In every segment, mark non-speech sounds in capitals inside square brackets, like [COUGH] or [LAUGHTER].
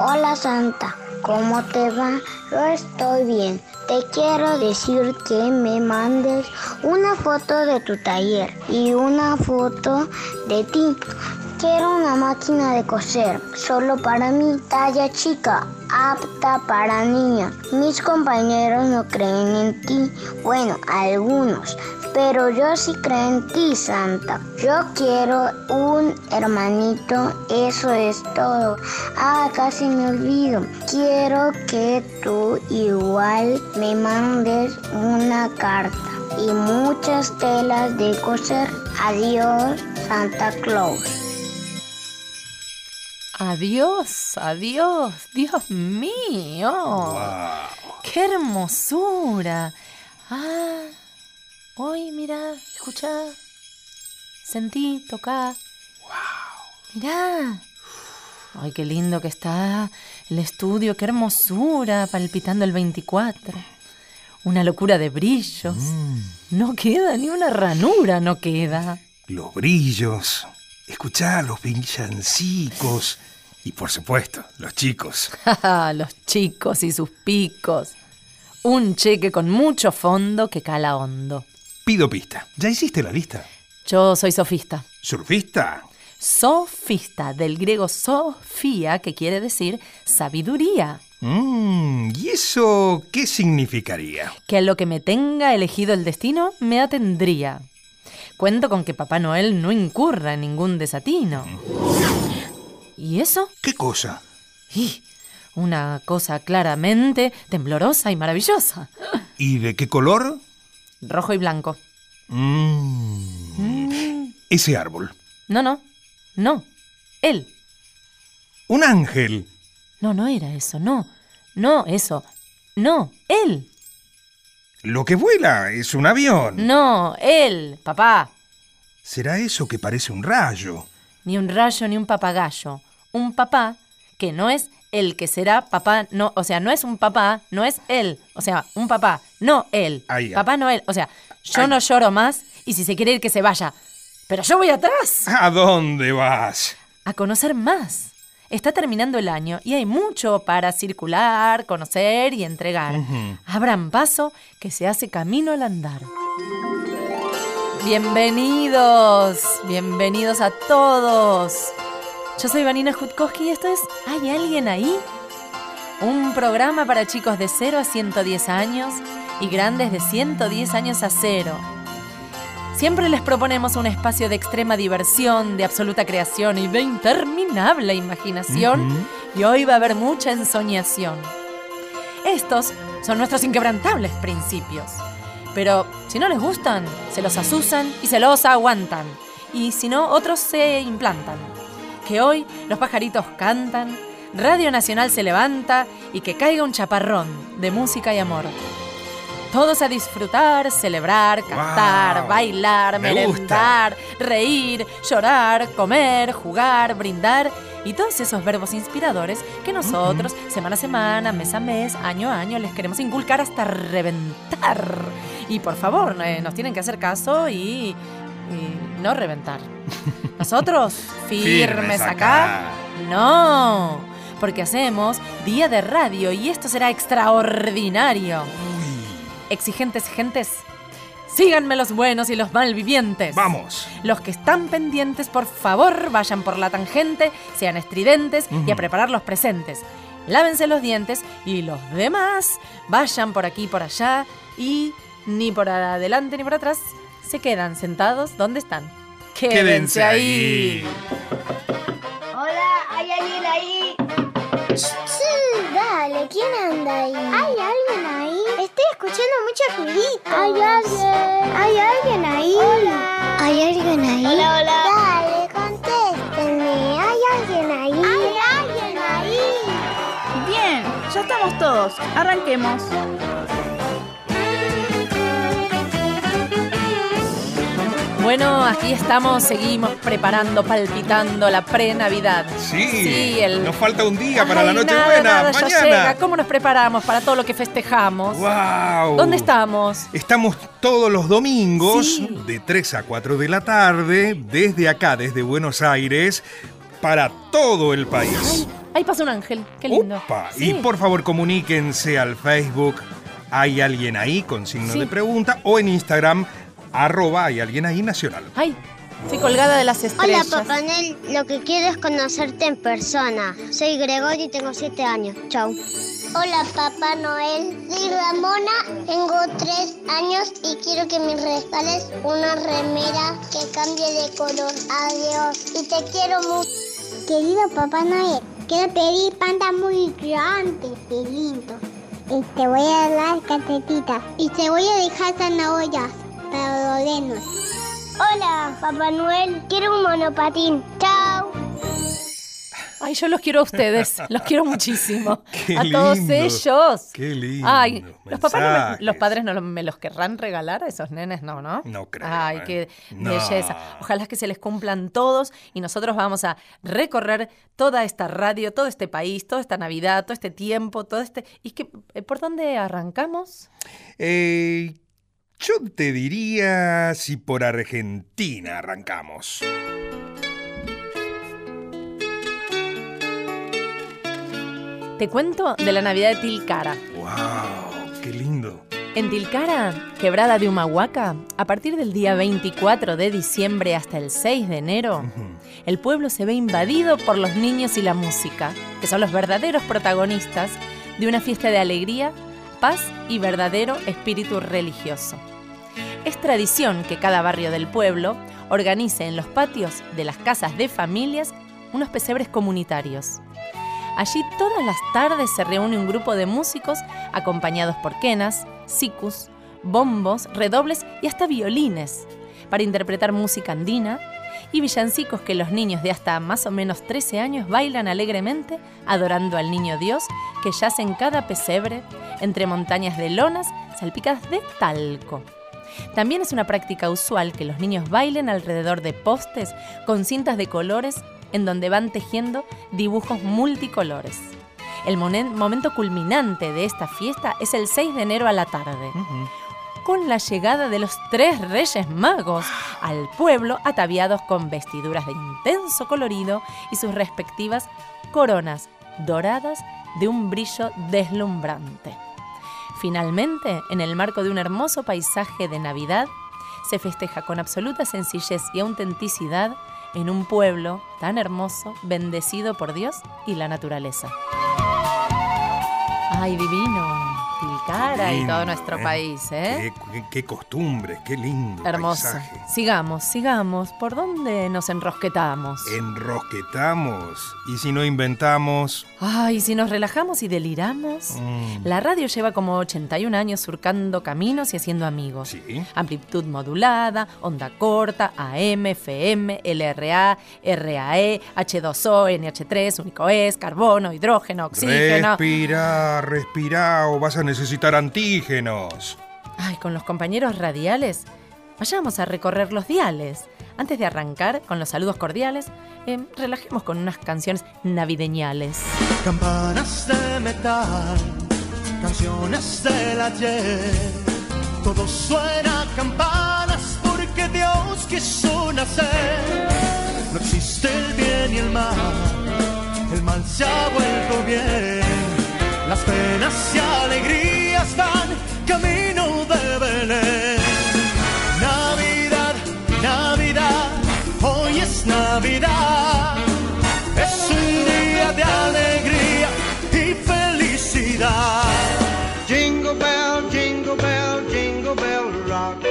Hola Santa, ¿cómo te va? Yo estoy bien. Te quiero decir que me mandes una foto de tu taller y una foto de ti. Quiero una máquina de coser, solo para mí, talla chica, apta para niños. Mis compañeros no creen en ti, bueno, algunos, pero yo sí creo en ti, Santa. Yo quiero un hermanito, eso es todo. Ah, casi me olvido. Quiero que tú igual me mandes una carta y muchas telas de coser. Adiós, Santa Claus. Adiós, adiós, Dios mío. ¡Qué hermosura! Ah, hoy mira, escucha, sentí, toca. ¡Wow! Mirá. Ay, qué lindo que está el estudio, qué hermosura, palpitando el 24. Una locura de brillos. No queda ni una ranura, no queda. Los brillos, escuchar los villancicos y por supuesto, los chicos. [LAUGHS] los chicos y sus picos. Un cheque con mucho fondo que cala hondo. Pido pista. ¿Ya hiciste la lista? Yo soy sofista. ¿Surfista? Sofista, del griego sofía, que quiere decir sabiduría. Mm, ¿Y eso qué significaría? Que a lo que me tenga elegido el destino me atendría. Cuento con que Papá Noel no incurra en ningún desatino. ¿Y eso? ¿Qué cosa? Y una cosa claramente temblorosa y maravillosa. ¿Y de qué color? Rojo y blanco. Mm. Ese árbol. No, no. No. Él. Un ángel. No, no era eso. No. No, eso. No. Él. Lo que vuela es un avión. No, él, papá. ¿Será eso que parece un rayo? Ni un rayo ni un papagayo. Un papá que no es el que será papá, no, o sea, no es un papá, no es él, o sea, un papá, no él. Papá no él, o sea, yo no lloro más y si se quiere ir que se vaya. Pero yo voy atrás. ¿A dónde vas? A conocer más. Está terminando el año y hay mucho para circular, conocer y entregar. Abran paso que se hace camino al andar. Bienvenidos, bienvenidos a todos. Yo soy Vanina Jutkowski y esto es ¿Hay alguien ahí? Un programa para chicos de 0 a 110 años y grandes de 110 años a cero. Siempre les proponemos un espacio de extrema diversión, de absoluta creación y de interminable imaginación. Y hoy va a haber mucha ensoñación. Estos son nuestros inquebrantables principios. Pero si no les gustan, se los asusan y se los aguantan. Y si no, otros se implantan. Que hoy los pajaritos cantan, Radio Nacional se levanta y que caiga un chaparrón de música y amor. Todos a disfrutar, celebrar, cantar, Wow. bailar, Me merendar, reír, llorar, comer, jugar, brindar y todos esos verbos inspiradores que nosotros, semana a semana, mes a mes, año a año, les queremos inculcar hasta reventar. Y por favor, eh, nos tienen que hacer caso y, y no reventar. [LAUGHS] Nosotros, firmes, Firmes acá, acá. no, porque hacemos día de radio y esto será extraordinario. Exigentes gentes, síganme los buenos y los malvivientes. Vamos. Los que están pendientes, por favor, vayan por la tangente, sean estridentes y a preparar los presentes. Lávense los dientes y los demás vayan por aquí por allá y ni por adelante ni por atrás se quedan sentados donde están. Quédense ahí. Hola, ¿hay alguien ahí? Sí, dale, ¿quién anda ahí? ¿Hay alguien ahí? Estoy escuchando mucho ruidito. ¿Hay alguien? ¿Hay alguien ahí? Hola. ¿Hay alguien ahí? Hola, hola. Dale, contéstenme. ¿Hay alguien ahí? ¿Hay alguien ahí? Bien, ya estamos todos. Arranquemos. Bueno, aquí estamos, seguimos preparando, palpitando la pre-Navidad. Sí. el... Nos falta un día para Ay, la Nochebuena. ya Mañana. llega. ¿Cómo nos preparamos para todo lo que festejamos? ¡Wow! ¿Dónde estamos? Estamos todos los domingos Sí. de 3 a 4 de la tarde, desde acá, desde Buenos Aires, para todo el país. Ay, Ahí pasa un ángel, qué lindo. Sí. Y por favor comuníquense al Facebook Hay alguien ahí con signo Sí. de pregunta o en Instagram arroba hay alguien ahí nacional. Ay, estoy colgada de las Hola estrellas. Papá Noel, lo que quiero es conocerte en persona. Soy Gregorio y tengo 7 años. Chau. Hola Papá Noel, soy Ramona, tengo 3 años y quiero que me regales una remera que cambie de color. Adiós y te quiero mucho. Querido Papá Noel, quiero pedir panda muy grande y lindo. Y te voy a dar calcetitas. Y te voy a dejar zanahorias Hola, Papá Noel. Quiero un monopatín. Chao. Ay, yo los quiero a ustedes, [LAUGHS] los quiero muchísimo. Qué a todos ellos. qué lindo, Ay, los papás, no me- mensajes. los padres no me los querrán regalar a esos nenes, no, ¿no? No creo, Ay, ¿eh? qué No. belleza. Ojalá que se les cumplan todos y nosotros vamos a recorrer toda esta radio, todo este país, toda esta Navidad, todo este tiempo, todo este. ¿Y qué, eh, por dónde arrancamos? Eh, yo te diría si por Argentina arrancamos. Te cuento de la Navidad de Tilcara. ¡Wow! ¡Qué lindo! En Tilcara, quebrada de Humahuaca, a partir del día 24 de diciembre hasta el 6 de enero, el pueblo se ve invadido por los niños y la música, que son los verdaderos protagonistas de una fiesta de alegría, paz y verdadero espíritu religioso. Es tradición que cada barrio del pueblo organice en los patios de las casas de familias unos pesebres comunitarios. Allí todas las tardes se reúne un grupo de músicos acompañados por quenas, sicus, bombos, redobles y hasta violines para interpretar música andina y villancicos que los niños de hasta más o menos 13 años bailan alegremente adorando al niño Dios que yace en cada pesebre entre montañas de lonas salpicadas de talco. También es una práctica usual que los niños bailen alrededor de postes con cintas de colores en donde van tejiendo dibujos multicolores. El momento culminante de esta fiesta es el 6 de enero a la tarde, con la llegada de los tres reyes magos al pueblo ataviados con vestiduras de intenso colorido y sus respectivas coronas doradas de un brillo deslumbrante. Finalmente, en el marco de un hermoso paisaje de Navidad, se festeja con absoluta sencillez y autenticidad en un pueblo tan hermoso, bendecido por Dios y la naturaleza. ¡Ay, divino! Tilcara y todo nuestro ¿eh? país, ¿eh? Qué, qué- qué costumbres, qué lindo Hermoso. paisaje. Sigamos, sigamos. ¿Por dónde nos enrosquetamos? Enrosquetamos y si no inventamos... Ay, si nos relajamos y deliramos. mm, La radio lleva como 81 años surcando caminos y haciendo amigos. Sí. Amplitud modulada, onda corta, AM, FM, LRA, RAE, H2O, NH3, único es, carbono, hidrógeno, oxígeno. Respira, respira o vas a necesitar antígenos. Ay, con los compañeros radiales, vayamos a recorrer los diales. Antes de arrancar con los saludos cordiales, eh, relajemos con unas canciones navideñales. Campanas de metal, canciones del ayer. Todo suena a campanas porque Dios quiso nacer. No existe el bien y el mal, el mal se ha vuelto bien. Las penas y alegrías van camino de Belén. Navidad, Navidad, hoy es Navidad. Es un día de alegría y felicidad. Jingle bell, jingle bell, jingle bell rock.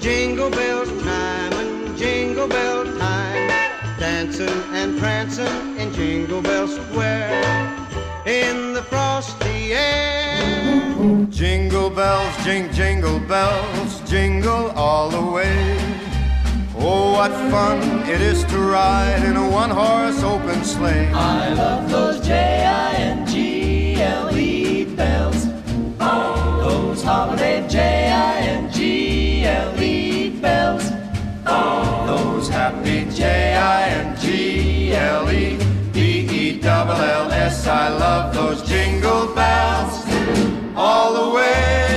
Jingle bell time and jingle bell time. Dancing and prancing in Jingle Bell Square. In the frosty air. Jingle bells, jing, jingle bells, jingle all the way. Oh, what fun it is to ride in a one horse open sleigh. I love those J-I-N-G-L-E bells. Oh, those holiday J-I-N-G-L-E bells. Oh, those happy J I N G L E B E double L S. I love those jingle bells all the way.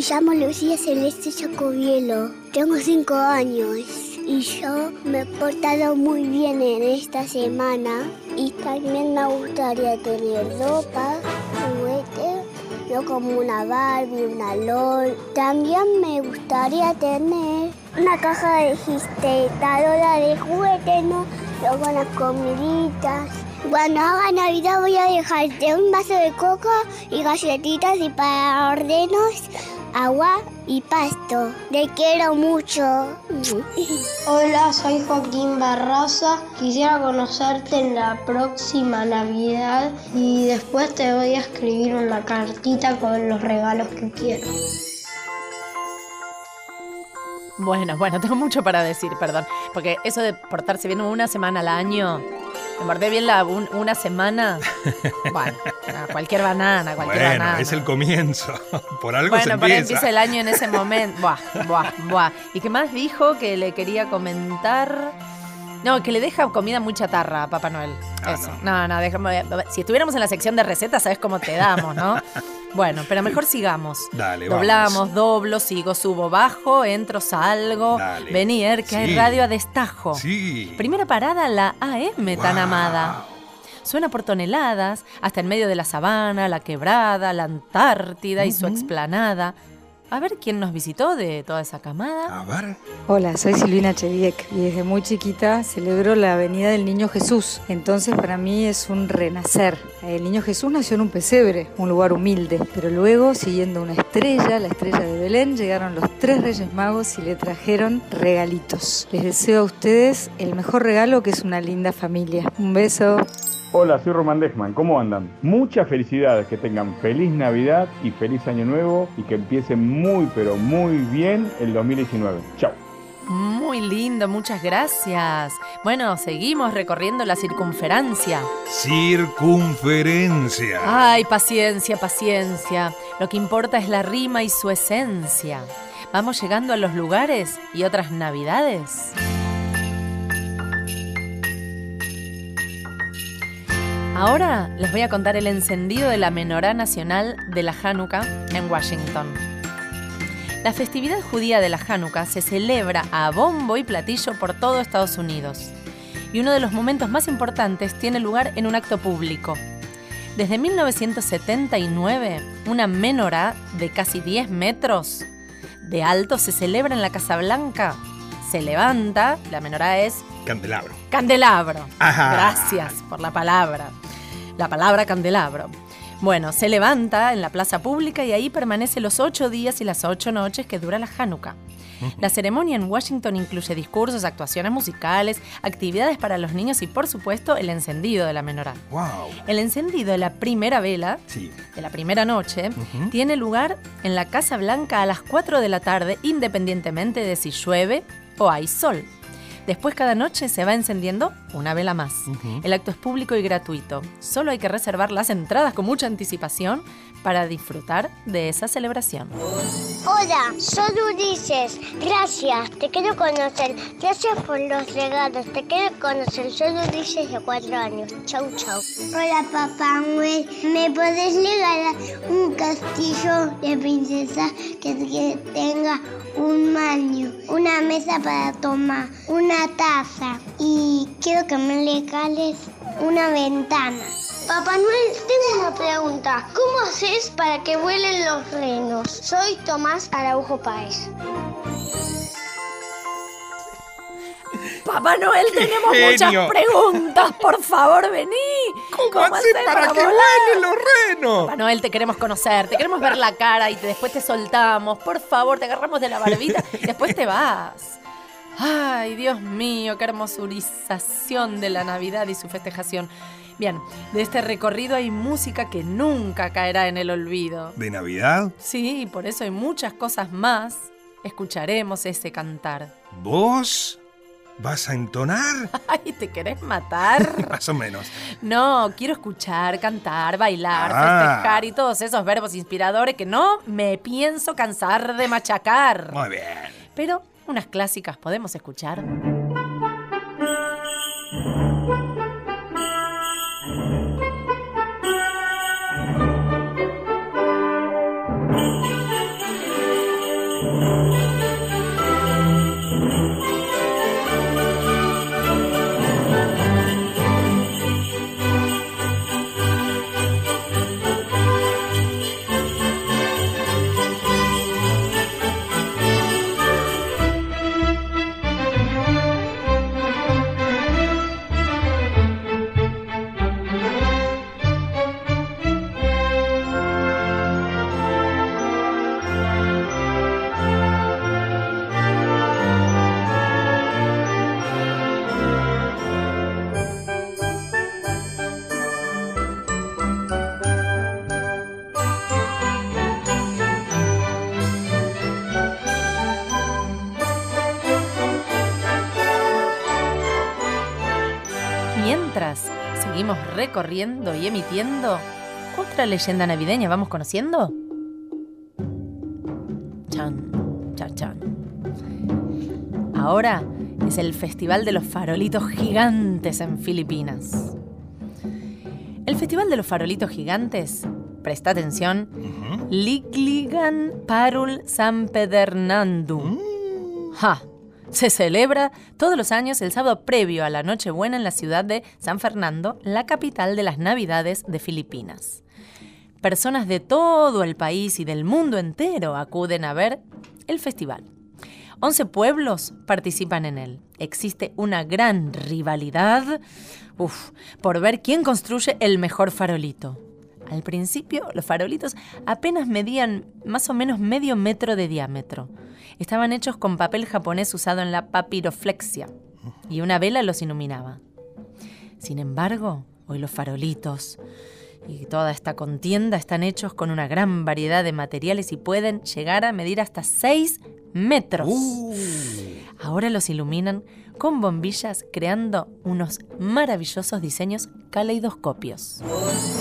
Me llamo Lucía Celeste Chacobielo, tengo cinco años y yo me he portado muy bien en esta semana y también me gustaría tener ropa, juguete, yo como una Barbie, una LOL. También me gustaría tener una caja de registradora de juguetes, ¿no? Con las comiditas. Cuando haga Navidad voy a dejarte un vaso de coco y galletitas y para ordenos, agua y pasto. Te quiero mucho. Hola, soy Joaquín Barraza. Quisiera conocerte en la próxima Navidad y después te voy a escribir una cartita con los regalos que quiero. Bueno, bueno, tengo mucho para decir, perdón. Porque eso de portarse bien una semana al año, mordé bien la un- una semana. [LAUGHS] Bueno, no, cualquier banana, cualquier Bueno, banana. es el comienzo. [LAUGHS] Por algo se Bueno, para empieza. empieza el año en ese [LAUGHS] momento. Buah, buah, buah. ¿Y qué más dijo que le quería comentar? No, que le deja comida muy chatarra a Papá Noel. Ah, Eso. No, no, déjame. Si estuviéramos en la sección de recetas, sabes cómo te damos, ¿no? Bueno, pero mejor sigamos. Dale, Doblamos, vamos. doblo, sigo, subo, bajo, entro, salgo. Dale. Vení, Er, que hay radio a destajo. Sí. Primera parada, la AM tan amada. Suena por toneladas, hasta en medio de la sabana, la quebrada, la Antártida y su explanada. A ver quién nos visitó de toda esa camada. A ver. Hola, soy Silvina Cheviek y desde muy chiquita celebro la venida del Niño Jesús. Entonces para mí es un renacer. El Niño Jesús nació en un pesebre, un lugar humilde, pero luego, siguiendo una estrella, la estrella de Belén, llegaron los tres Reyes Magos y le trajeron regalitos. Les deseo a ustedes el mejor regalo que es una linda familia. Un beso. Hola, soy Román Dechman, ¿cómo andan? Muchas felicidades, que tengan feliz Navidad y feliz Año Nuevo y que empiecen muy pero muy bien el 2019. Chao. Muy lindo, muchas gracias. Bueno, seguimos recorriendo la circunferencia. Circunferencia. Ay, paciencia, paciencia. Lo que importa es la rima y su esencia. Vamos llegando a los lugares y otras navidades. Ahora les voy a contar el encendido de la menorá nacional de la Hanukkah en Washington. La festividad judía de la Hanukkah se celebra a bombo y platillo por todo Estados Unidos. Y uno de los momentos más importantes tiene lugar en un acto público. Desde 1979, una menorá de casi 10 metros de alto se celebra en la Casa Blanca. Se levanta, la menorá es Candelabro. candelabro. Ajá. Gracias por la palabra. La palabra candelabro. Bueno, se levanta en la plaza pública y ahí permanece los ocho días y las ocho noches que dura la Hanukkah. La ceremonia en Washington incluye discursos, actuaciones musicales, actividades para los niños y, por supuesto, el encendido de la menorá. Wow. El encendido de la primera vela, Sí. de la primera noche, tiene lugar en la Casa Blanca a las 4 de la tarde, independientemente de si llueve o hay sol. Después cada noche se va encendiendo una vela más. El acto es público y gratuito. Solo hay que reservar las entradas con mucha anticipación para disfrutar de esa celebración. Hola, soy Ulises. Gracias, te quiero conocer. Gracias por los regalos. Te quiero conocer. Soy Ulises de cuatro años. Chau, chau. Hola, papá Noel. ¿Me podés regalar un castillo de princesa que, que tenga un baño, una mesa para tomar, una taza y quiero que me regales una ventana? Papá Noel, tengo una pregunta. ¿Cómo haces para que vuelen los renos? Soy Tomás Araujo Páez. Papá Noel, tenemos genio! muchas preguntas. Por favor, vení. ¿Cómo, hace hacer para que volar? vuelen los renos? Papá Noel, te queremos conocer, te queremos ver la cara y te- después te soltamos. Por favor, te agarramos de la barbita y después te vas. Ay, Dios mío, qué hermosurización de la Navidad y su festejación. Bien, de este recorrido hay música que nunca caerá en el olvido. ¿De Navidad? Sí, por eso hay muchas cosas más. Escucharemos ese cantar. ¿Vos vas a entonar? [LAUGHS] Ay, ¿te querés matar? [LAUGHS] Más o menos. No, quiero escuchar, cantar, bailar, Ah. festejar y todos esos verbos inspiradores que no me pienso cansar de machacar. Muy bien. Pero unas clásicas podemos escuchar. Recorriendo y emitiendo otra leyenda navideña, ¿vamos conociendo? Chan, chan, chan. Ahora es el Festival de los Farolitos Gigantes en Filipinas. El Festival de los Farolitos Gigantes, presta atención, Ligligan Parul San Pedernandu. ¡Ja! Se celebra todos los años el sábado previo a la Nochebuena en la ciudad de San Fernando, la capital de las Navidades de Filipinas. Personas de todo el país y del mundo entero acuden a ver el festival. 11 pueblos participan en él. Existe una gran rivalidad por ver quién construye el mejor farolito. Al principio, los farolitos apenas medían más o menos medio metro de diámetro. Estaban hechos con papel japonés usado en la papiroflexia y una vela los iluminaba. Sin embargo, hoy los farolitos y toda esta contienda están hechos con una gran variedad de materiales y pueden llegar a medir hasta 6 metros. Ahora los iluminan con bombillas creando unos maravillosos diseños caleidoscopios.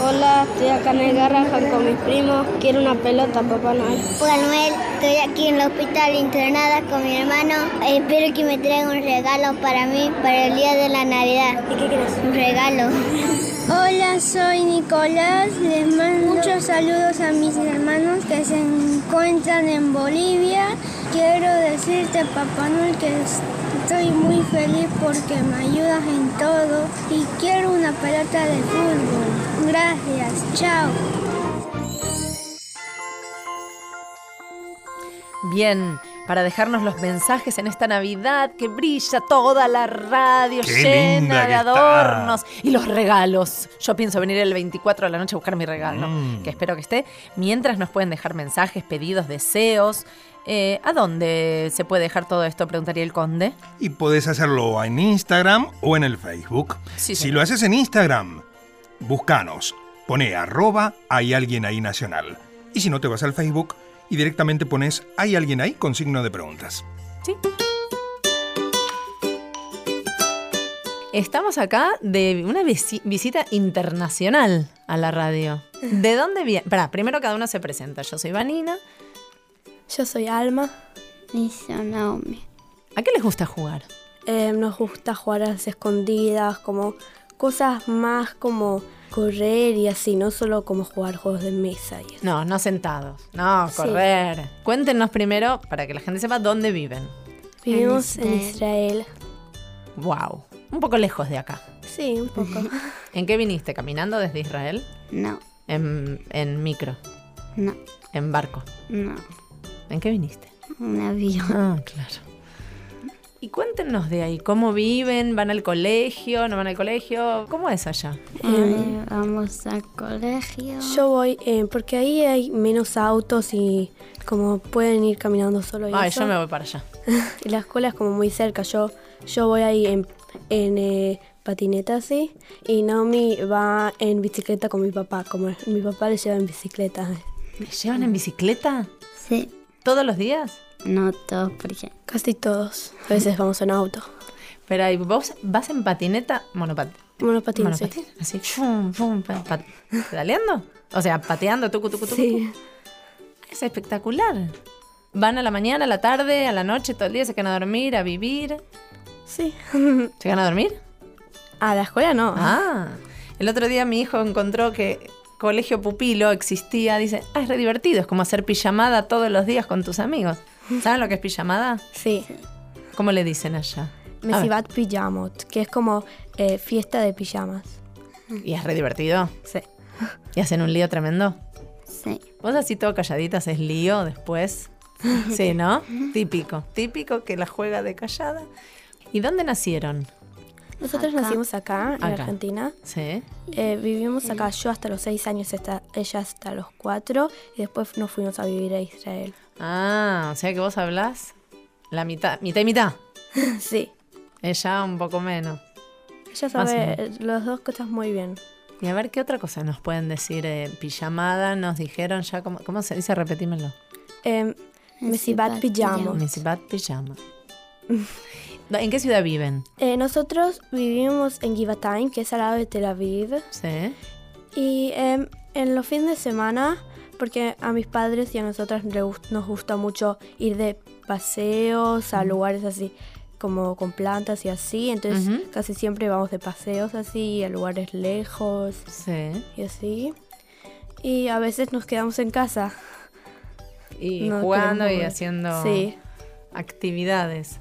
Hola, estoy acá en el Garrahan con mis primos. Quiero una pelota, Papá Noel. Hola Noel, estoy aquí en el hospital internada con mi hermano. Espero que me traigan un regalo para mí para el día de la Navidad. ¿Y qué quieres? Un regalo. Hola, soy Nicolás. Les mando muchos saludos a mis hermanos que se encuentran en Bolivia. Quiero decirte, Papá Noel, que estoy muy feliz porque me ayudas en todo y quiero una pelota de fútbol. Gracias, chao. Bien, para dejarnos los mensajes en esta Navidad que brilla toda la radio Qué llena de adornos y los regalos. Yo pienso venir el 24 de la noche a buscar mi regalo, Mm. que espero que esté. Mientras nos pueden dejar mensajes, pedidos, deseos. Eh, ¿A dónde se puede dejar todo esto? Preguntaría el conde. Y podés hacerlo en Instagram o en el Facebook. Sí, si lo haces en Instagram, buscanos. Pone arroba hay alguien ahí nacional. Y si no te vas al Facebook y directamente pones hay alguien ahí con signo de preguntas. Sí. Estamos acá de una visi- visita internacional a la radio. ¿De dónde viene? Primero cada uno se presenta. Yo soy Vanina. Yo soy Alma. Y soy Naomi. ¿A qué les gusta jugar? Eh, nos gusta jugar a las escondidas, como cosas más como correr y así, no solo como jugar juegos de mesa y eso. No, no sentados. No, Sí. correr. Cuéntenos primero, para que la gente sepa, dónde viven. Vivimos en En Israel. Wow. Un poco lejos de acá. Sí, un poco. ¿En qué viniste? ¿Caminando desde Israel? No, En, en micro. no, En barco. no. ¿En qué viniste? Un avión. [LAUGHS] Ah, claro. Y cuéntenos de ahí, ¿cómo viven? ¿Van al colegio? ¿No van al colegio? ¿Cómo es allá? Eh, vamos al colegio. Yo voy, eh, porque ahí hay menos autos y como pueden ir caminando solo y Ay, eso. yo me voy para allá. [LAUGHS] Y la escuela es como muy cerca. Yo, yo voy ahí en, en eh, patineta así y Naomi va en bicicleta con mi papá. Como mi papá le lleva en bicicleta. ¿Me llevan en bicicleta? Sí, ¿Todos los días? no todos porque Casi todos. A veces vamos en auto. Pero ahí, ¿vos vas en patineta? Monopat Monopatín, sí. monopatín, así, chum, chum, pa- pa- ¿pedaleando? O sea, pateando, tucu, tucu, tucu. Sí. Es espectacular. Van a la mañana, a la tarde, a la noche, todo el día, se quedan a dormir, a vivir. Sí. ¿Se quedan a dormir? A la escuela no. Ah, el otro día mi hijo encontró que colegio pupilo existía. Dice, ah, es re divertido, es como hacer pijamada todos los días con tus amigos. ¿Saben lo que es pijamada? Sí. ¿Cómo le dicen allá? Mesibat Pijamot, que es como eh, fiesta de pijamas. ¿Y es re divertido? Sí. ¿Y hacen un lío tremendo? sí. Vos así todo calladita haces lío después. [LAUGHS] Sí, ¿no? Típico. Típico que la juega de callada. ¿Y dónde nacieron? Nosotros Acá. nacimos acá, en Acá. Argentina. Sí. Eh, vivimos acá, yo hasta los seis años, esta- ella hasta los cuatro, y después nos fuimos a vivir a Israel. Ah, o sea que vos hablás la mitad, mitad y mitad. [LAUGHS] sí. Ella un poco menos. Ella sabe las dos cosas muy bien. Y a ver qué otra cosa nos pueden decir. Eh, pijamada, nos dijeron ya, ¿cómo, cómo se dice? Repetímelo. Eh, Mesibat Pijamot. Misibat pijama. [LAUGHS] ¿En qué ciudad viven? Eh, nosotros vivimos en Givatayim, que es al lado de Tel Aviv. Sí. Y em, en los fines de semana, porque a mis padres y a nosotras nos gusta mucho ir de paseos a lugares así como con plantas y así, entonces casi siempre vamos de paseos así a lugares lejos Sí. y así. Y a veces nos quedamos en casa. Y No jugando y haciendo Sí. actividades.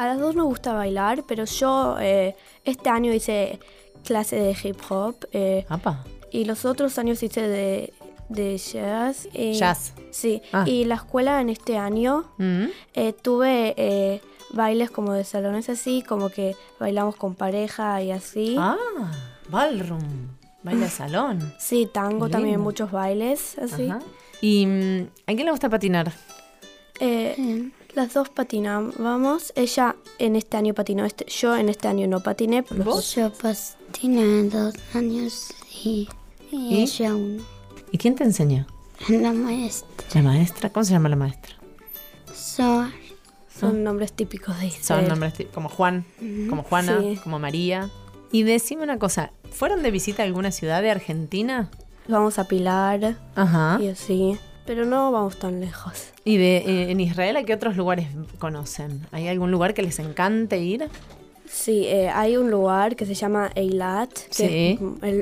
A las dos nos gusta bailar, pero yo eh, este año hice clase de hip hop eh, Apa. y los otros años hice de, de jazz. eh, Jazz. Sí, Ah. y la escuela en este año Mm. eh, tuve eh, bailes como de salones así, como que bailamos con pareja y así. Ah, ballroom. Baile de salón. [LAUGHS] Sí, tango también, muchos bailes así. Ajá. ¿Y mm, a quién le gusta patinar? Eh, las dos patinábamos. Ella en este año patinó, este, yo en este año no patiné. por los dos. Yo patiné dos años y, y ¿Y? ella uno. ¿Y quién te enseñó? La maestra. ¿La maestra? ¿Cómo se llama la maestra? Soar. Son nombres típicos de Son Israel. nombres ti- como Juan, como Juana, Sí. como María. Y decime una cosa, ¿fueron de visita a alguna ciudad de Argentina? Vamos a Pilar Ajá. y así. Pero no vamos tan lejos. ¿Y de, eh, en Israel a qué otros lugares conocen? ¿Hay algún lugar que les encante ir? Sí, eh, hay un lugar que se llama Eilat, que Sí. es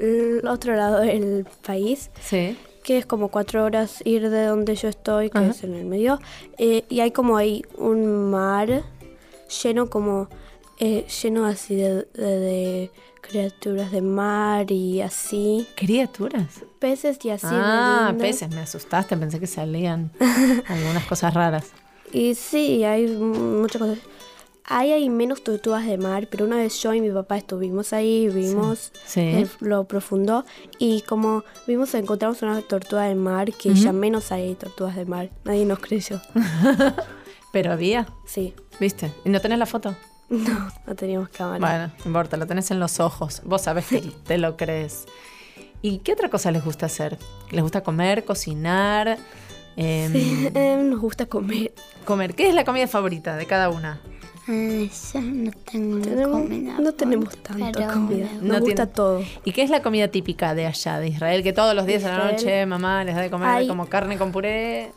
el otro lado del país, Sí. que es como cuatro horas ir de donde yo estoy, que Ajá. es en el medio. Eh, y hay como ahí un mar lleno como, eh, lleno así de, de- de criaturas de mar y así. ¿Criaturas? Peces y así. ah, peces, me asustaste, pensé que salían [LAUGHS] algunas cosas raras. Y sí, hay muchas cosas. Hay, hay menos tortugas de mar, pero una vez yo y mi papá estuvimos ahí, vimos Sí. en lo profundo y como vimos encontramos una tortuga de mar que ya menos hay tortugas de mar. Nadie nos creyó. [LAUGHS] ¿Pero había? Sí. ¿Viste? ¿Y no tenés la foto? [LAUGHS] No, no teníamos cámara. Bueno, no importa, lo tenés en los ojos. Vos sabés que [LAUGHS] te lo crees. ¿Y qué otra cosa les gusta hacer? ¿Les gusta comer, cocinar? Em, Sí, eh, nos gusta comer. Comer. ¿Qué es la comida favorita de cada una? Yo no tengo Tenemos- comida. no tenemos tanta comida. Nos No gusta tiene- todo. ¿Y qué es la comida típica de allá, de Israel? Que todos los días a la Israel. noche mamá les da de comer Hay- como carne con puré.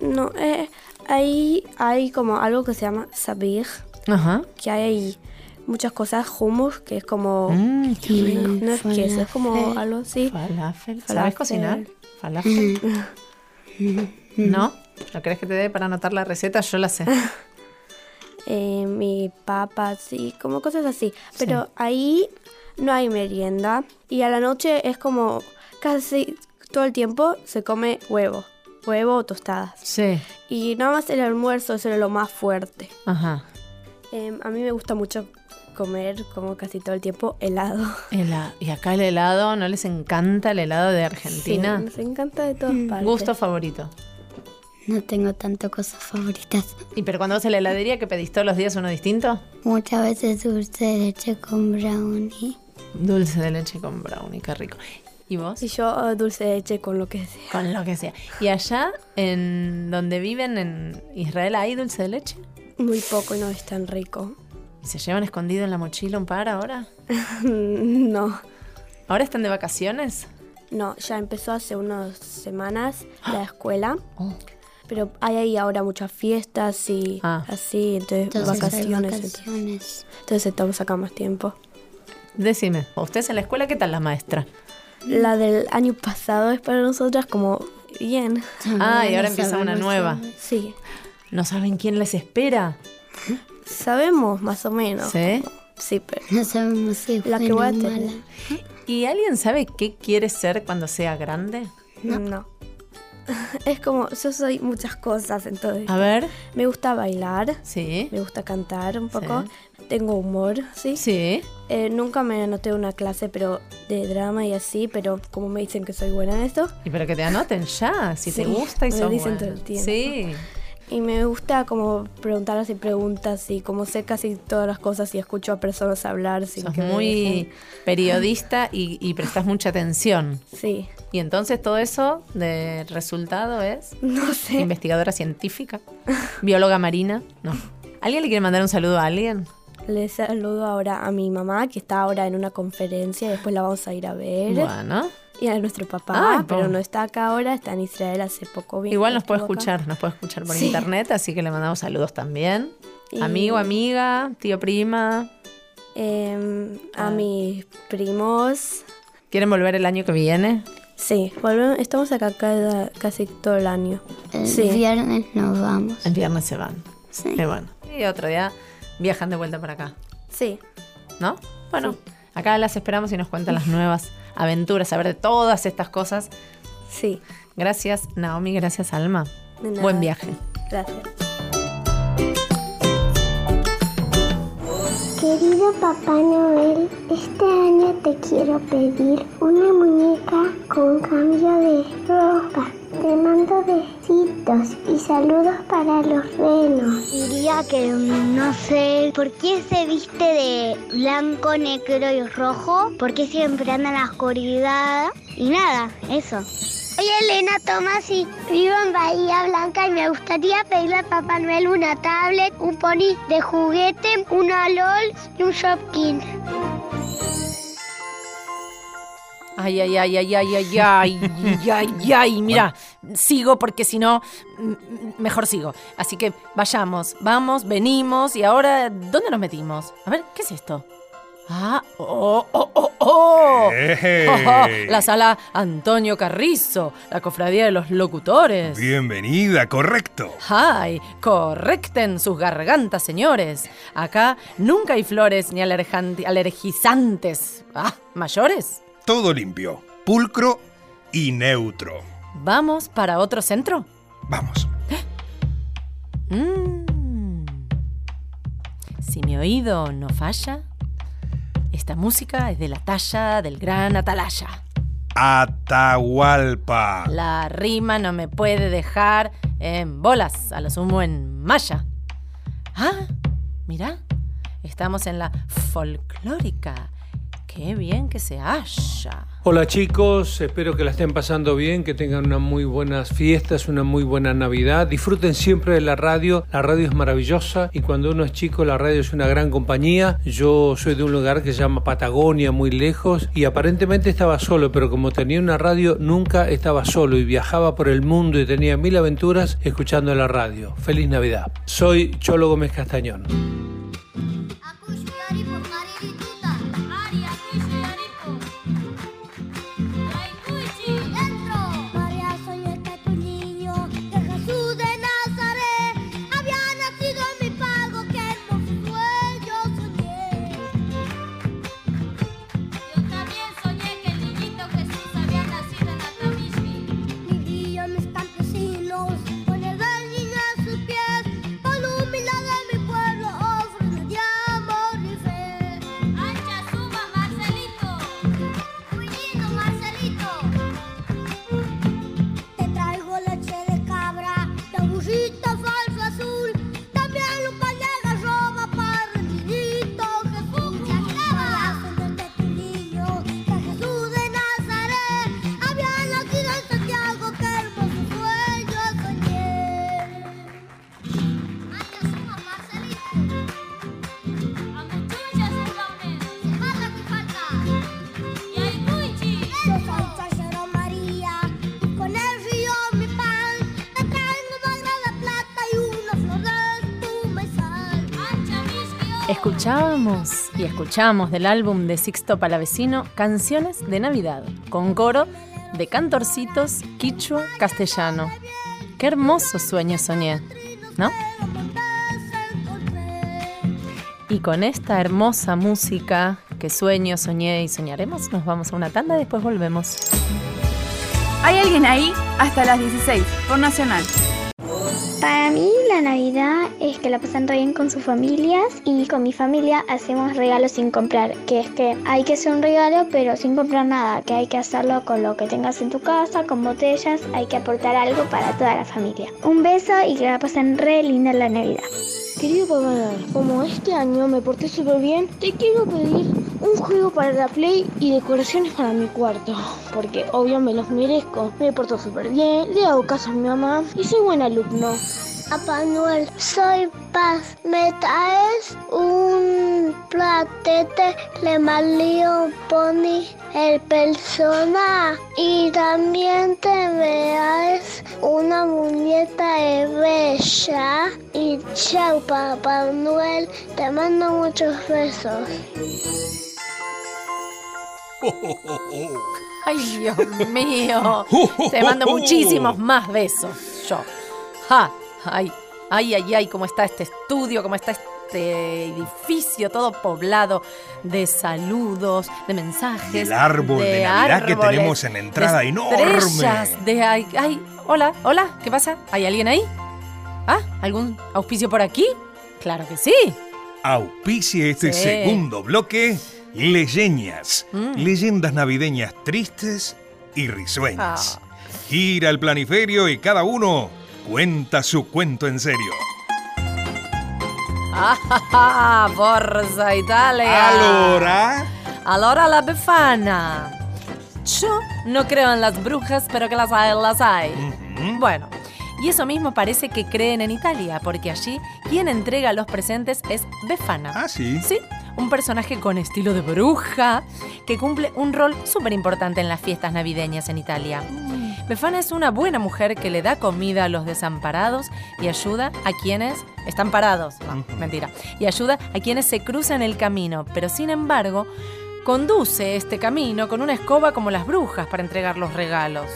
No, eh, ahí hay como algo que se llama sabir, Ajá. que hay muchas cosas, hummus, que es como... Mm, qué rico. No es queso, es como algo así. Falafel. ¿Sabes cocinar? Falafel. [LAUGHS] ¿No? ¿No crees que te dé para anotar la receta? Yo la sé. [LAUGHS] Eh, mi papas y como cosas así. Pero ahí no hay merienda y a la noche es como casi todo el tiempo se come huevo, huevo o tostadas. Sí. Y nada más el almuerzo eso era lo más fuerte. Ajá. Eh, a mí me gusta mucho comer como casi todo el tiempo helado. [LAUGHS] Hela- ¿Y acá el helado? ¿No les encanta el helado de Argentina? Sí, nos encanta de todas partes. Gusto favorito. No tengo tanto cosas favoritas. ¿Y pero cuando vas a la heladería que pedís todos los días uno distinto? Muchas veces dulce de leche con brownie. Dulce de leche con brownie, qué rico. ¿Y vos? Y yo eh, dulce de leche con lo que sea. Con lo que sea. ¿Y allá, en donde viven, en Israel, hay dulce de leche? Muy poco y no es tan rico. ¿Y se llevan escondido en la mochila un par ahora? [LAUGHS] no. ¿Ahora están de vacaciones? No, ya empezó hace unas semanas la escuela. Oh. Pero hay ahí ahora muchas fiestas y Ah. así, entonces, Entonces vacaciones. vacaciones. Entonces estamos acá más tiempo. Decime, ¿ustedes en la escuela qué tal la maestra? La del año pasado es para nosotras como bien. Ah, y ahora empieza una nueva. Sí, ¿No saben quién les espera? sabemos más o menos. ¿Sí? Sí, pero No sabemos si la que voy a tener. ¿Y alguien sabe qué quiere ser cuando sea grande? No. [LAUGHS] Es como, yo soy muchas cosas, entonces. A ver. Me gusta bailar, Sí. me gusta cantar un poco, tengo humor, ¿sí? Sí. Eh, nunca me anoté una clase pero de drama y así, pero como me dicen que soy buena en esto. Y pero que te anoten ya, si te Sí, gusta y me sos dicen buena. todo el tiempo. Sí. Y me gusta como preguntar así preguntas y como sé casi todas las cosas y escucho a personas hablar sin Sos que muy periodista y, y prestas mucha atención. Sí, Y entonces todo eso de resultado es [LAUGHS] no sé. investigadora científica, bióloga marina. No. ¿Alguien le quiere mandar un saludo a alguien? Le saludo ahora a mi mamá, que está ahora en una conferencia, después la vamos a ir a ver. Bueno. Y a nuestro papá, Ay, pero no está acá ahora, está en Israel hace poco. vi- Igual nos puede acá. escuchar, nos puede escuchar por Sí. internet, así que le mandamos saludos también. Y- Amigo, amiga, tío, prima. Em, Ah. A mis primos. ¿Quieren volver el año que viene? Sí, volvemos, estamos acá cada- casi todo el año. El sí. viernes nos vamos. El viernes se van. Sí. Y bueno. Y otro día viajan de vuelta para acá. Sí. ¿No? Bueno, acá las esperamos y nos cuentan las nuevas aventuras, saber de todas estas cosas. Sí. Gracias, Naomi, gracias, Alma. De nada. Buen viaje. Gracias. Querido Papá Noel, este año te quiero pedir una muñeca con cambio de ropa. Te mando besitos y saludos para los renos. Diría que no sé por qué se viste de blanco, negro y rojo, por qué siempre anda en la oscuridad y nada, eso. Soy Elena Tomás y vivo en Bahía Blanca y me gustaría pedirle a Papá Noel una tablet, un pony de juguete, una LOL y un Shopkin. Ay, ay, ay, ay, ay, ay, ay, ay, ay, ay, mira, sigo porque si no, mejor sigo. Así que vayamos, vamos, venimos y ahora, ¿dónde nos metimos? A ver, ¿qué es esto? Ah, oh, oh, oh, oh. ¡Ey! Oh, la sala Antonio Carrizo, la cofradía de los locutores. Bienvenida, correcto. ¡Ay! Correcten sus gargantas, señores. Acá nunca hay flores ni alergizantes. Ah, ¿mayores? Todo limpio, pulcro y neutro. ¿Vamos para otro centro? Vamos. [GASPS] Mm. Si mi oído no falla, esta música es de la talla del gran Atalaya. Atahualpa. La rima no me puede dejar en bolas, a lo sumo en maya. Ah, mira, estamos en la folclórica. Qué bien que se halla. Hola chicos, espero que la estén pasando bien, que tengan unas muy buenas fiestas, una muy buena Navidad. Disfruten siempre de la radio, la radio es maravillosa y cuando uno es chico la radio es una gran compañía. Yo soy de un lugar que se llama Patagonia, muy lejos, y aparentemente estaba solo, pero como tenía una radio nunca estaba solo y viajaba por el mundo y tenía mil aventuras escuchando la radio. Feliz Navidad. Soy Cholo Gómez Castañón. Escuchábamos y escuchamos del álbum de Sixto Palavecino Canciones de Navidad, con coro de cantorcitos quichua castellano. Qué hermoso sueño soñé, ¿no? Y con esta hermosa música que sueño, soñé y soñaremos, nos vamos a una tanda y después volvemos. ¿Hay alguien ahí? Hasta las 16, por Nacional. Para mí la Navidad es que la pasan re bien con sus familias y con mi familia hacemos regalos sin comprar, que es que hay que hacer un regalo pero sin comprar nada, que hay que hacerlo con lo que tengas en tu casa, con botellas, hay que aportar algo para toda la familia. Un beso y que la pasen re linda la Navidad. Querido Papá como este año me porté súper bien, te quiero pedir un juego para la Play y decoraciones para mi cuarto. Porque obvio me los merezco. Me porto súper bien, le hago caso a mi mamá y soy buen alumno. Papá Noel, soy Paz. ¿Me traes un ejemplo, a Tete le malío pony el persona y también te veas una muñeca de bella y chao Papá Noel, te mando muchos besos. [LAUGHS] Ay, Dios mío. [LAUGHS] Te mando muchísimos más besos. Yo. Ja. Ay, ay, ay, ay, cómo está este estudio, cómo está este edificio, todo poblado de saludos, de mensajes. El árbol de, Navidad que tenemos en la entrada de enorme. de ay, ay, hola, hola, ¿qué pasa? ¿Hay alguien ahí? ¿Ah? ¿Algún auspicio por aquí? Claro que sí. Auspicia este Sí. segundo bloque Leyeñas. Mm. Leyendas navideñas tristes y risueñas. Ah. Gira el planiferio y cada uno cuenta su cuento en serio. Ah, Forza Italia. Allora? Allora la befana. Yo no creo en las brujas, pero que las hay, las hay. Bueno, y eso mismo parece que creen en Italia, porque allí quien entrega los presentes es Befana. Ah, sí. Sí, un personaje con estilo de bruja que cumple un rol súper importante en las fiestas navideñas en Italia. Befana es una buena mujer que le da comida a los desamparados y ayuda a quienes están parados. No, mentira. Y ayuda a quienes se cruzan el camino, pero sin embargo, conduce este camino con una escoba como las brujas para entregar los regalos.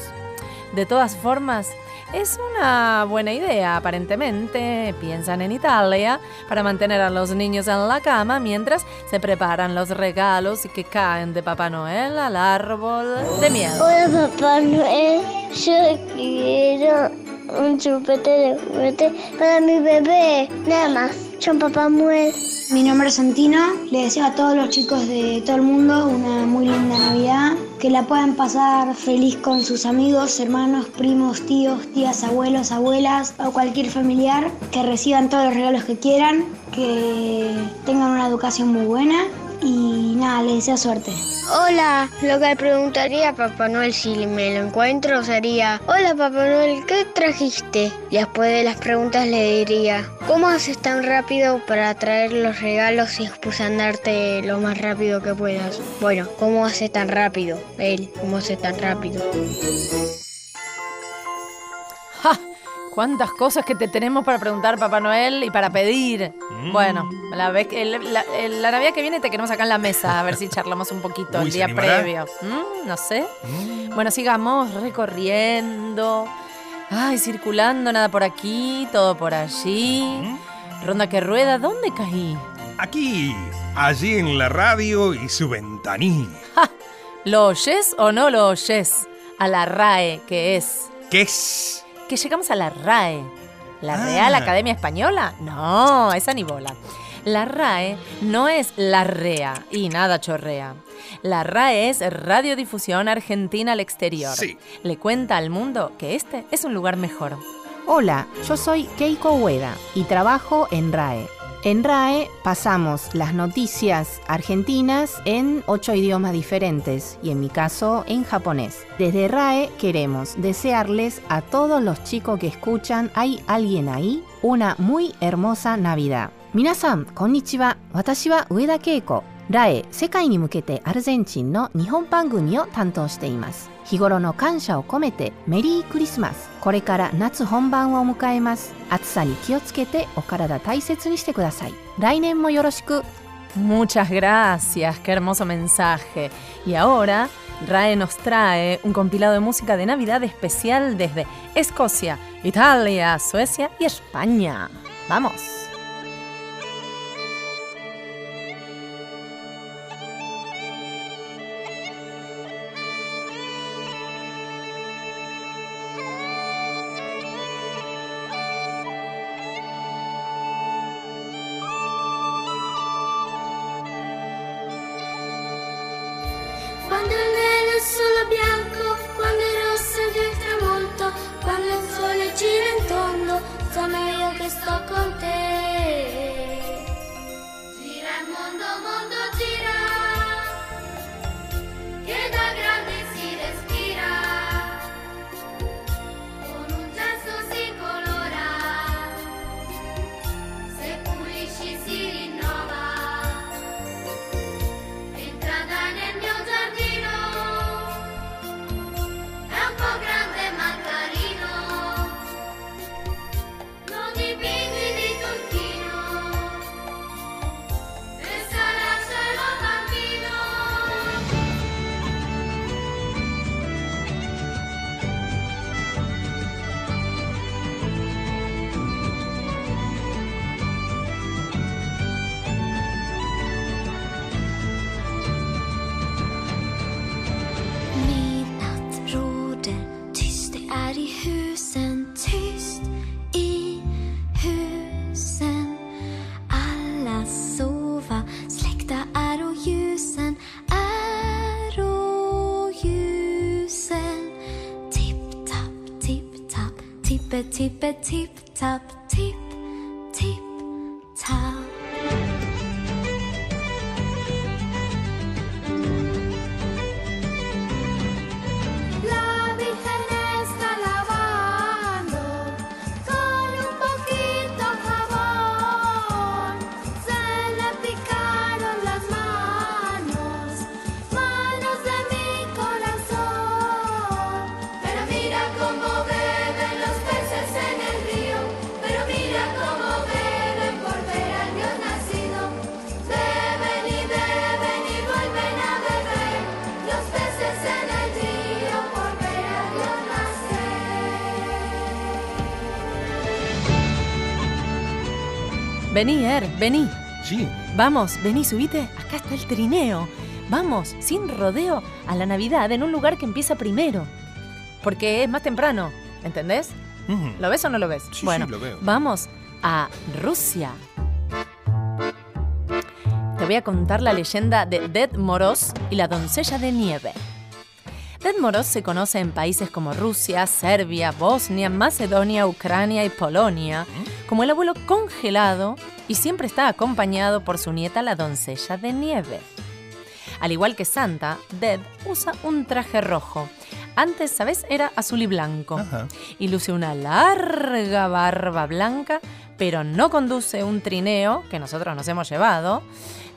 De todas formas, es una buena idea, aparentemente, piensan en Italia, para mantener a los niños en la cama mientras se preparan los regalos que caen de Papá Noel al árbol de miel. Hola Papá Noel, yo quiero un chupete de juguete para mi bebé. Nada más, yo Papá Noel. Mi nombre es Santina, le deseo a todos los chicos de todo el mundo una muy linda Navidad, que la puedan pasar feliz con sus amigos, hermanos, primos, tíos, tías, abuelos, abuelas o cualquier familiar, que reciban todos los regalos que quieran, que tengan una educación muy buena y nada, les deseo suerte. Hola, lo que le preguntaría a Papá Noel si me lo encuentro sería, hola Papá Noel, ¿qué trajiste? Y después de las preguntas le diría, ¿cómo haces tan rápido para traer los regalos y pues andarte lo más rápido que puedas? Bueno, ¿cómo hace tan rápido? Él, ¿cómo hace tan rápido? ¡Ja! ¿Cuántas cosas que te tenemos para preguntar, Papá Noel, y para pedir? Mm. Bueno, la, vez que- el- la, el- la Navidad que viene te queremos acá en la mesa, a ver si [LAUGHS] charlamos un poquito Uy, el ¿se día previo. Mm, no sé. Bueno, sigamos recorriendo. Ay, circulando, nada por aquí, todo por allí. Ronda que rueda, ¿dónde caí? Aquí, allí en la radio y su ventanilla. [LAUGHS] ¿Lo oyes o no lo oyes? A la RAE, que es. ¿Qué es? Que llegamos a la RAE. ¿La Ah. Real Academia Española? No, esa ni bola. La RAE no es la REA y nada chorrea. La RAE es Radiodifusión Argentina al Exterior. Sí. Le cuenta al mundo que este es un lugar mejor. Hola, yo soy Keiko Ueda y trabajo en RAE. En RAE pasamos las noticias argentinas en ocho idiomas diferentes y en mi caso en japonés. Desde RAE queremos desearles a todos los chicos que escuchan ¿Hay alguien ahí? una muy hermosa Navidad. Minasan, konnichiwa. Watashi wa Ueda Keiko. RAE 世界に向けてアルゼンチンの日本番組を担当しています日頃の感謝を込めてメリークリスマス これから夏本番を迎えます暑さに気をつけてお体大切にしてください来年もよろしく Muchas gracias, qué hermoso mensaje. Y ahora, RAE nos trae un compilado de música de Navidad especial desde Escocia, Italia, Suecia y España. ¡Vamos! Io che teeth Vení, Er, vení. Sí. Vamos, vení, subite. Acá está el trineo. Vamos, sin rodeo, a la Navidad en un lugar que empieza primero. Porque es más temprano, ¿entendés? ¿Lo ves o no lo ves? Sí, bueno, sí, lo veo. vamos a Rusia. Te voy a contar la leyenda de Ded Moroz y la doncella de nieve. Ded Moroz se conoce en países como Rusia, Serbia, Bosnia, Macedonia, Ucrania y Polonia como el abuelo congelado y siempre está acompañado por su nieta la doncella de nieve. Al igual que Santa, Ded usa un traje rojo. Antes, ¿sabes? Era azul y blanco. Y luce una larga barba blanca, pero no conduce un trineo, que nosotros nos hemos llevado,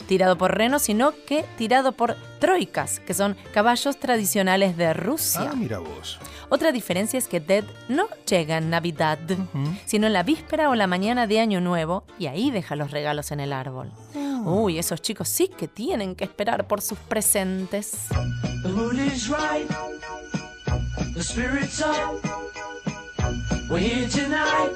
tirado por renos, sino que tirado por troicas, que son caballos tradicionales de Rusia. Ah, mira vos. Otra diferencia es que Dead no llega en Navidad, sino en la víspera o la mañana de Año Nuevo y ahí deja los regalos en el árbol. Uy, esos chicos sí que tienen que esperar por sus presentes. The mood is right. The spirit's up. We're here tonight.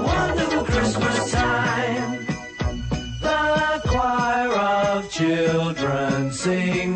wonderful Christmas time. The choir of children sing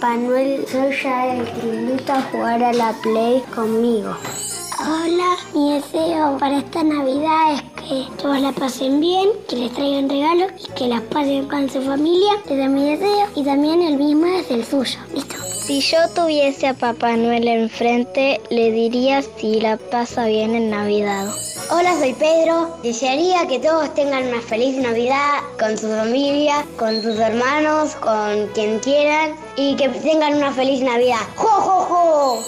Papá Noel, soy Yael, te invito a jugar a la Play conmigo. Hola, mi deseo para esta Navidad es que todos la pasen bien, que les traigan regalos y que las pasen con su familia. Ese es mi deseo y también el mismo es el suyo. ¿Listo? Si yo tuviese a Papá Noel enfrente, le diría si la pasa bien en Navidad. Hola, soy Pedro. Desearía que todos tengan una feliz Navidad con su familia, con sus hermanos, con quien quieran y que tengan una feliz Navidad. ¡Jo, jo, jo!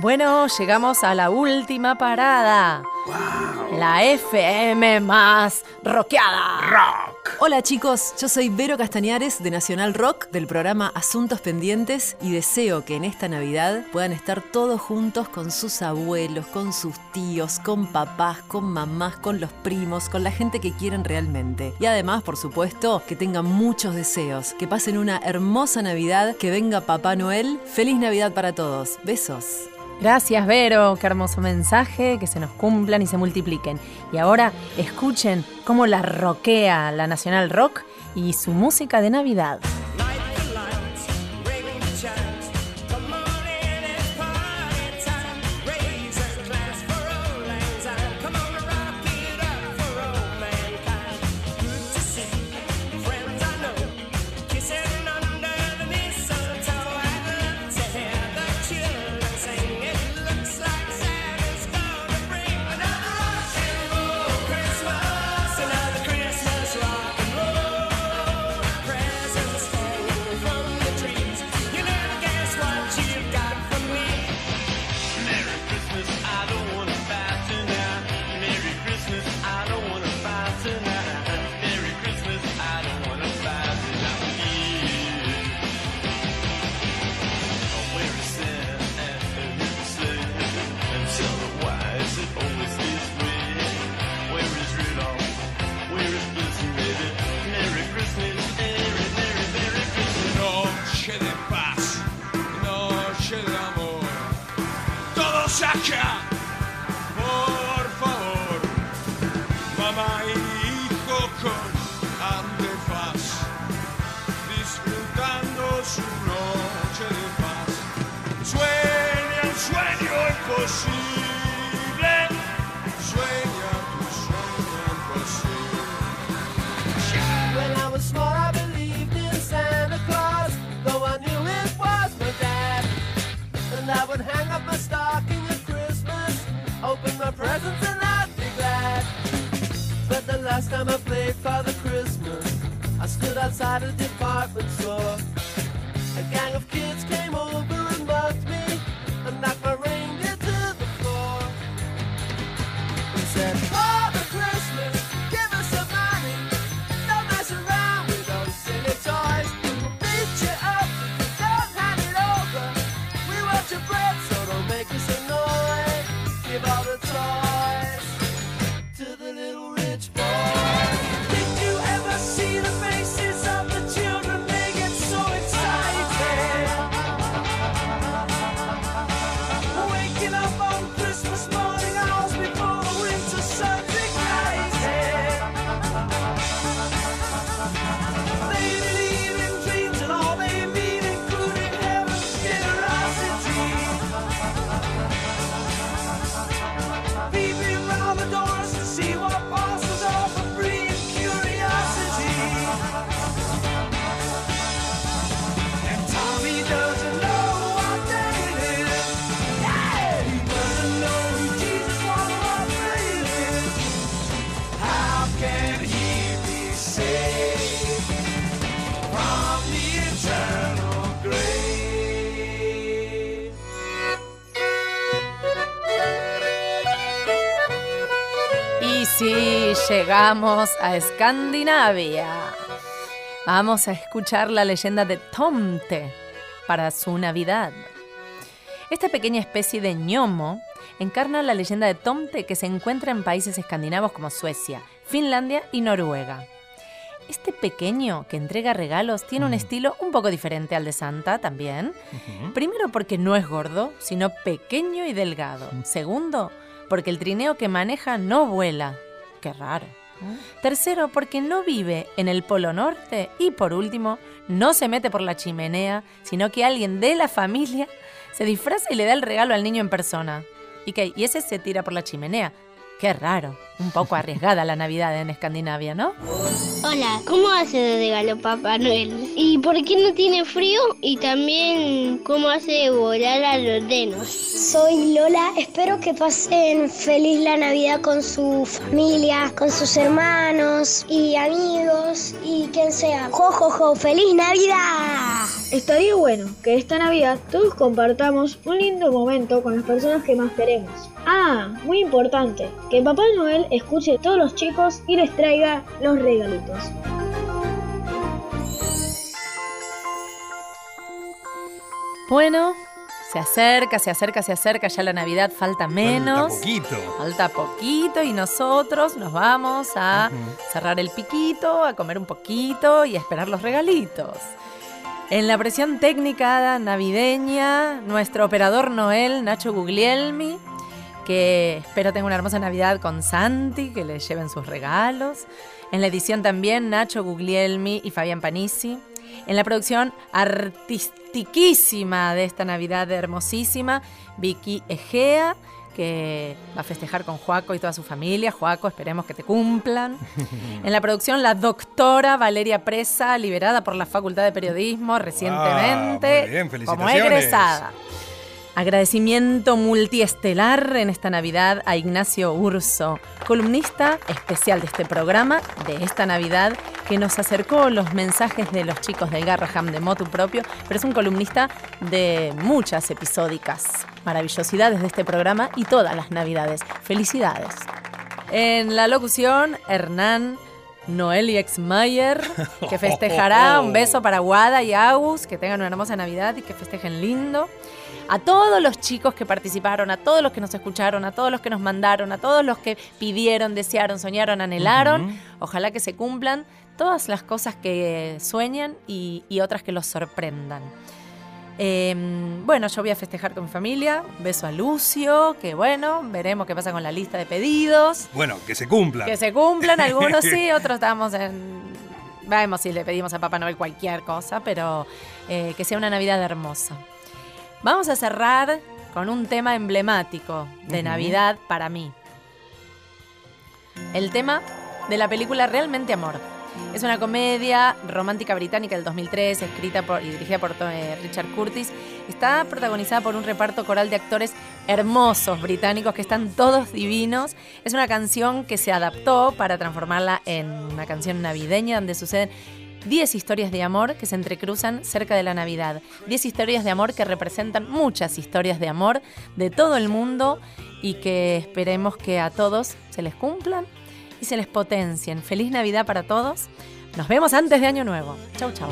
Bueno, llegamos a la última parada. La FM más rockeada. Rock. Hola chicos, yo soy Vero Castañares de Nacional Rock del programa Asuntos Pendientes y deseo que en esta Navidad puedan estar todos juntos con sus abuelos, con sus tíos, con papás, con mamás, con los primos, con la gente que quieren realmente. Y además, por supuesto, que tengan muchos deseos, que pasen una hermosa Navidad, que venga Papá Noel. Feliz Navidad para todos. Besos. Gracias, Vero. Qué hermoso mensaje. Que se nos cumplan y se multipliquen. Y ahora escuchen cómo la roquea la Nacional Rock y su música de Navidad. Last time I played Father Christmas, I stood outside a department store. A gang of kids sí, llegamos a Escandinavia. Vamos a escuchar la leyenda de Tomte para su Navidad. Esta pequeña especie de ñomo encarna la leyenda de Tomte que se encuentra en países escandinavos como Suecia, Finlandia y Noruega. Este pequeño que entrega regalos tiene un estilo un poco diferente al de Santa también. Primero porque no es gordo, sino pequeño y delgado. Segundo, porque el trineo que maneja no vuela. Qué raro. Tercero, porque no vive en el Polo Norte. Y por último, no se mete por la chimenea, sino que alguien de la familia se disfraza y le da el regalo al niño en persona. ¿Y qué? Y ese se tira por la chimenea. Qué raro. Un poco arriesgada la Navidad en Escandinavia, ¿no? Hola, ¿cómo hace de regalo Papá Noel? ¿Y por qué no tiene frío? Y también, ¿cómo hace volar a los denos? Soy Lola, espero que pasen feliz la Navidad con su familia, con sus hermanos y amigos y quien sea. ¡Jo, jo, jo! ¡Feliz Navidad! Estaría bueno que esta Navidad todos compartamos un lindo momento con las personas que más queremos. Ah, muy importante, que Papá Noel escuche a todos los chicos y les traiga los regalitos. Bueno, se acerca, se acerca, se acerca, ya la Navidad falta menos. Falta poquito. Falta poquito y nosotros nos vamos a cerrar el piquito, a comer un poquito y a esperar los regalitos. En la presión técnica navideña, nuestro operador Noel, Nacho Guglielmi, que espero tenga una hermosa Navidad con Santi, que le lleven sus regalos. En la edición también Nacho Guglielmi y Fabián Panisi. En la producción artistiquísima de esta Navidad hermosísima, Vicky Egea, que va a festejar con Juaco y toda su familia. Juaco, esperemos que te cumplan. [LAUGHS] En la producción, la doctora Valeria Presa, liberada por la Facultad de Periodismo recientemente muy bien, como felicitaciones. egresada. Agradecimiento multiestelar en esta Navidad a Ignacio Urso, columnista especial de este programa, de esta Navidad, que nos acercó los mensajes de los chicos del Garraham de Motu Propio, pero es un columnista de muchas episódicas, maravillosidades de este programa y todas las Navidades. Felicidades. En la locución, Hernán Noel Exmayer, que [LAUGHS] festejará un beso para Guada y Agus, que tengan una hermosa Navidad y que festejen lindo. A todos los chicos que participaron, a todos los que nos escucharon, a todos los que nos mandaron, a todos los que pidieron, desearon, soñaron, anhelaron, ojalá que se cumplan todas las cosas que sueñan y, y otras que los sorprendan. Eh, bueno, yo voy a festejar con mi familia. Beso a Lucio, que bueno, veremos qué pasa con la lista de pedidos. Bueno, que se cumpla. Que se cumplan, algunos sí, [LAUGHS] otros estamos en... Vemos si le pedimos a Papá Noel cualquier cosa, pero eh, que sea una Navidad hermosa. Vamos a cerrar con un tema emblemático de. Navidad para mí. El tema de la película Realmente Amor. Es una comedia romántica británica del 2003, escrita por, y dirigida por eh, Richard Curtis. Está protagonizada por un reparto coral de actores hermosos británicos que están todos divinos. Es una canción que se adaptó para transformarla en una canción navideña donde suceden 10 historias de amor que se entrecruzan cerca de la Navidad. 10 historias de amor que representan muchas historias de amor de todo el mundo y que esperemos que a todos se les cumplan y se les potencien. Feliz Navidad para todos. Nos vemos antes de Año Nuevo. Chau, chau.